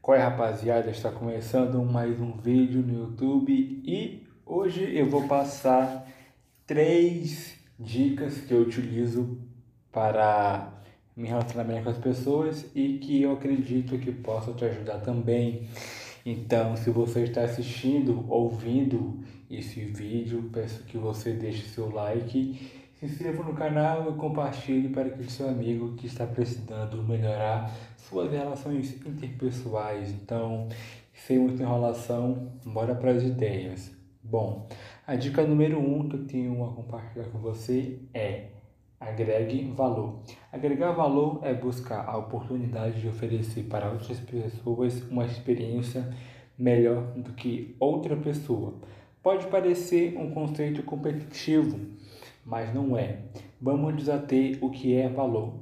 Qual é rapaziada? Está começando mais um vídeo no YouTube e hoje eu vou passar três dicas que eu utilizo para me relacionar bem com as pessoas e que eu acredito que possam te ajudar também. Então, se você está assistindo, ouvindo esse vídeo, peço que você deixe seu like se inscreva no canal e compartilhe para aquele seu amigo que está precisando melhorar suas relações interpessoais. Então, sem muita enrolação, bora para as ideias. Bom, a dica número um que eu tenho a compartilhar com você é agregue valor. Agregar valor é buscar a oportunidade de oferecer para outras pessoas uma experiência melhor do que outra pessoa. Pode parecer um conceito competitivo, mas não é. Vamos desater o que é valor.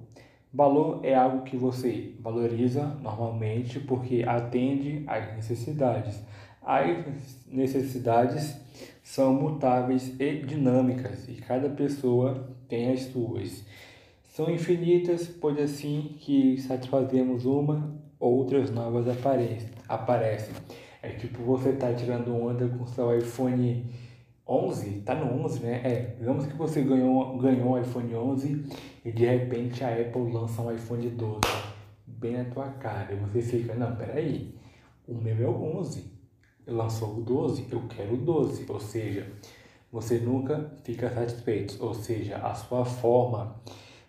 Valor é algo que você valoriza normalmente porque atende às necessidades. As necessidades são mutáveis e dinâmicas e cada pessoa tem as suas. São infinitas, pois assim que satisfazemos uma, outras novas aparecem. É tipo você tá tirando onda com seu iPhone 11, tá no 11, né? É, digamos que você ganhou, ganhou um iPhone 11 e de repente a Apple lança um iPhone 12 bem na tua cara. E você fica, não, peraí, o meu é o 11, lançou o 12, eu quero o 12. Ou seja, você nunca fica satisfeito. Ou seja, a sua forma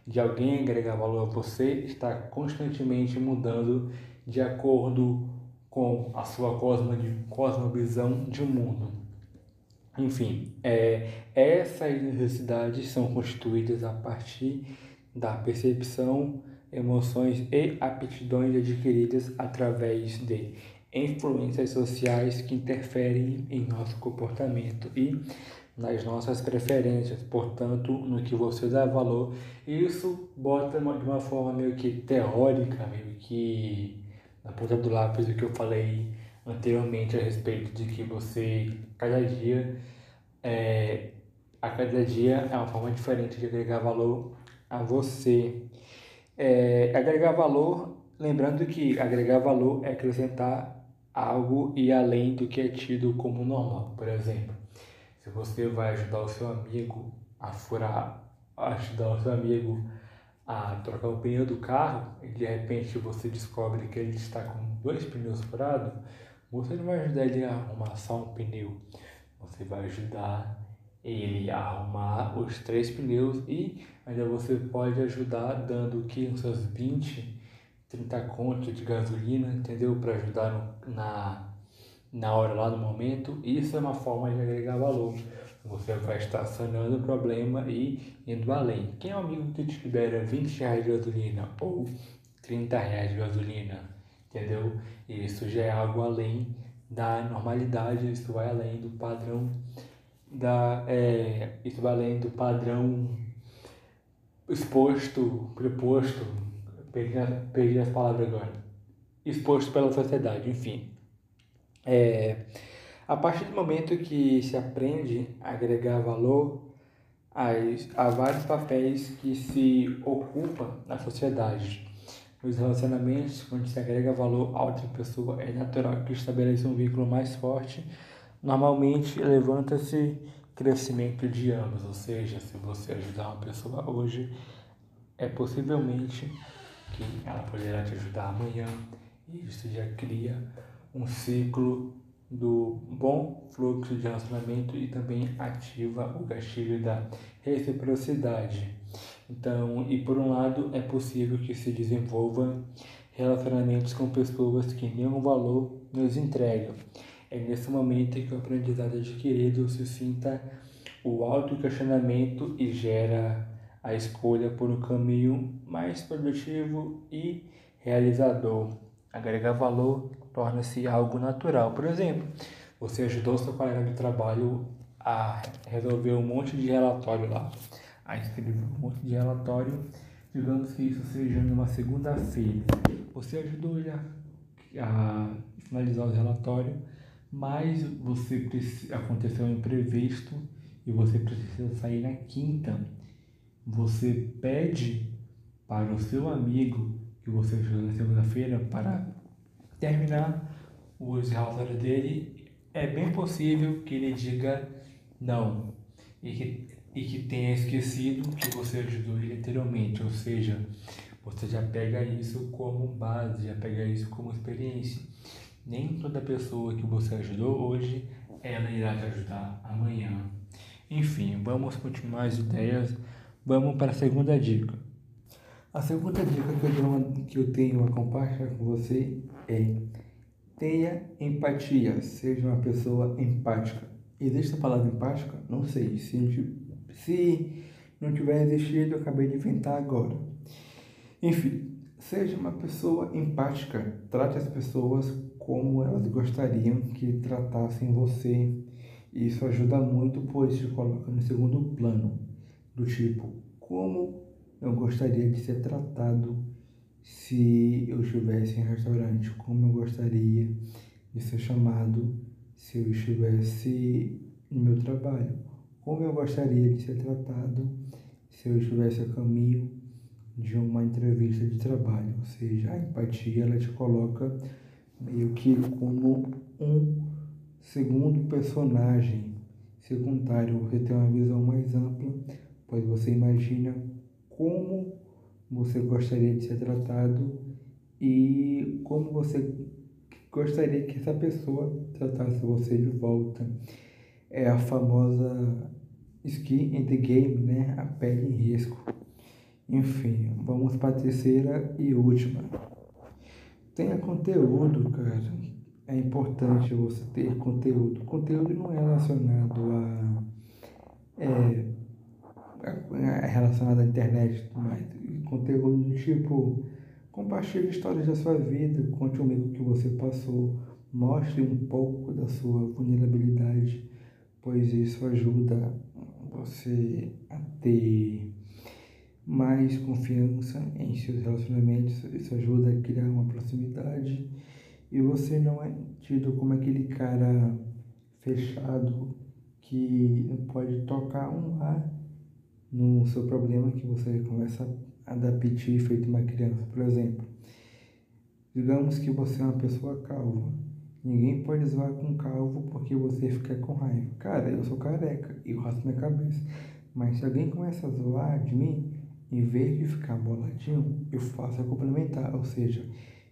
de alguém agregar valor a você está constantemente mudando de acordo com a sua cosmovisão de mundo. Enfim, é, essas necessidades são constituídas a partir da percepção, emoções e aptidões adquiridas através de influências sociais que interferem em nosso comportamento e nas nossas preferências, portanto, no que você dá valor. Isso bota de uma forma meio que teórica, meio que na ponta do lápis o que eu falei anteriormente a respeito de que você, cada dia, é, a cada dia é uma forma diferente de agregar valor a você. É, agregar valor, lembrando que agregar valor é acrescentar algo e além do que é tido como normal. Por exemplo, se você vai ajudar o seu amigo a furar, ajudar o seu amigo a trocar o pneu do carro e de repente você descobre que ele está com dois pneus furados, você não vai ajudar ele a arrumar só um pneu. Você vai ajudar ele a arrumar os três pneus e ainda você pode ajudar dando que uns seus 20, 30 contos de gasolina, entendeu? Para ajudar no, na, na hora lá no momento. Isso é uma forma de agregar valor. Você vai estar sanando o problema e indo além. Quem é o amigo que te libera 20 reais de gasolina ou 30 reais de gasolina? Entendeu? Isso já é algo além da normalidade, isso vai além do padrão da é, isso vai além do padrão exposto, preposto, perdi, perdi as palavras agora, exposto pela sociedade, enfim. É, a partir do momento que se aprende a agregar valor, há vários papéis que se ocupa na sociedade nos relacionamentos, quando se agrega valor a outra pessoa, é natural que estabeleça um vínculo mais forte. Normalmente, levanta-se crescimento de ambos, ou seja, se você ajudar uma pessoa hoje, é possivelmente que ela poderá te ajudar amanhã, e isso já cria um ciclo do bom fluxo de relacionamento e também ativa o gatilho da reciprocidade. Então, e por um lado, é possível que se desenvolva relacionamentos com pessoas que nenhum valor nos entregam. É nesse momento que o aprendizado adquirido se sinta o auto-questionamento e gera a escolha por um caminho mais produtivo e realizador. Agregar valor torna-se algo natural. Por exemplo, você ajudou seu colega de trabalho a resolver um monte de relatório lá a escrever um monte de relatório, digamos que isso seja numa segunda-feira. Você ajudou ele a, a finalizar o relatório, mas você aconteceu um imprevisto e você precisa sair na quinta. Você pede para o seu amigo que você ajudou na segunda-feira para terminar os relatórios dele, é bem possível que ele diga não e que, e que tenha esquecido que você ajudou ele anteriormente, ou seja, você já pega isso como base, já pega isso como experiência. Nem toda pessoa que você ajudou hoje, ela irá te ajudar amanhã. Enfim, vamos continuar as ideias. Vamos para a segunda dica. A segunda dica que eu, tenho, a compartilhar com você é tenha empatia, seja uma pessoa empática. Existe a palavra empática? Não sei. Se, se não tiver existido, eu acabei de inventar agora. Enfim, seja uma pessoa empática. Trate as pessoas como elas gostariam que tratassem você. Isso ajuda muito, pois te coloca no segundo plano, do tipo, como eu gostaria de ser tratado se eu estivesse em restaurante, como eu gostaria de ser chamado se eu estivesse no meu trabalho, como eu gostaria de ser tratado se eu estivesse a caminho de uma entrevista de trabalho. Ou seja, a empatia ela te coloca meio que como um segundo personagem secundário. Você tem uma visão mais ampla, pois você imagina como você gostaria de ser tratado e como você gostaria que essa pessoa tratasse você de volta. É a famosa skin in the game, né? A pele em risco. Enfim, vamos para a terceira e última. Tenha conteúdo, cara. É importante você ter conteúdo. Conteúdo não é relacionado a. É, é relacionado à internet e tudo mais. Conteúdo do tipo. Compartilhe histórias da sua vida, conte um medo que você passou, mostre um pouco da sua vulnerabilidade, pois isso ajuda você a ter mais confiança em seus relacionamentos, isso ajuda a criar uma proximidade e você não é tido como aquele cara fechado que não pode tocar um ar no seu problema que você começa a dar piti feito uma criança, por exemplo. Digamos que você é uma pessoa calva. Ninguém pode zoar com calvo porque você fica com raiva. Cara, eu sou careca e eu raspo minha cabeça. Mas se alguém começa a zoar de mim, em vez de ficar boladinho, eu faço a complementar, ou seja,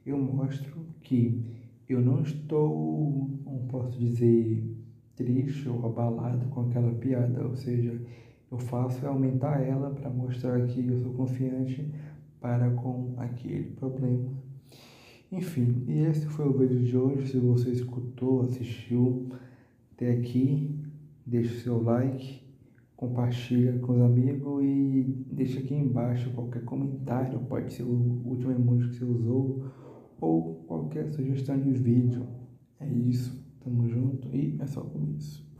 eu mostro que eu não estou, não posso dizer, triste ou abalado com aquela piada, ou seja, eu faço aumentar ela para mostrar que eu sou confiante para com aquele problema. Enfim, e esse foi o vídeo de hoje. Se você escutou, assistiu até aqui, deixe seu like compartilha com os amigos e deixa aqui embaixo qualquer comentário, pode ser o último emoji que você usou ou qualquer sugestão de vídeo. É isso, tamo junto e é só com isso.